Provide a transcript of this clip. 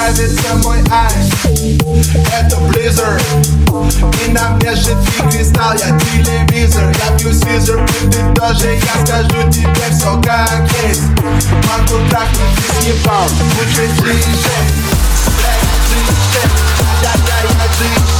нравится мой айс Это близер И на мне же кристалл, я телевизор. Я пью сизер, ты тоже, я скажу тебе все как есть. Мой контракт ты съебал, лучше тише Я-я-я, тише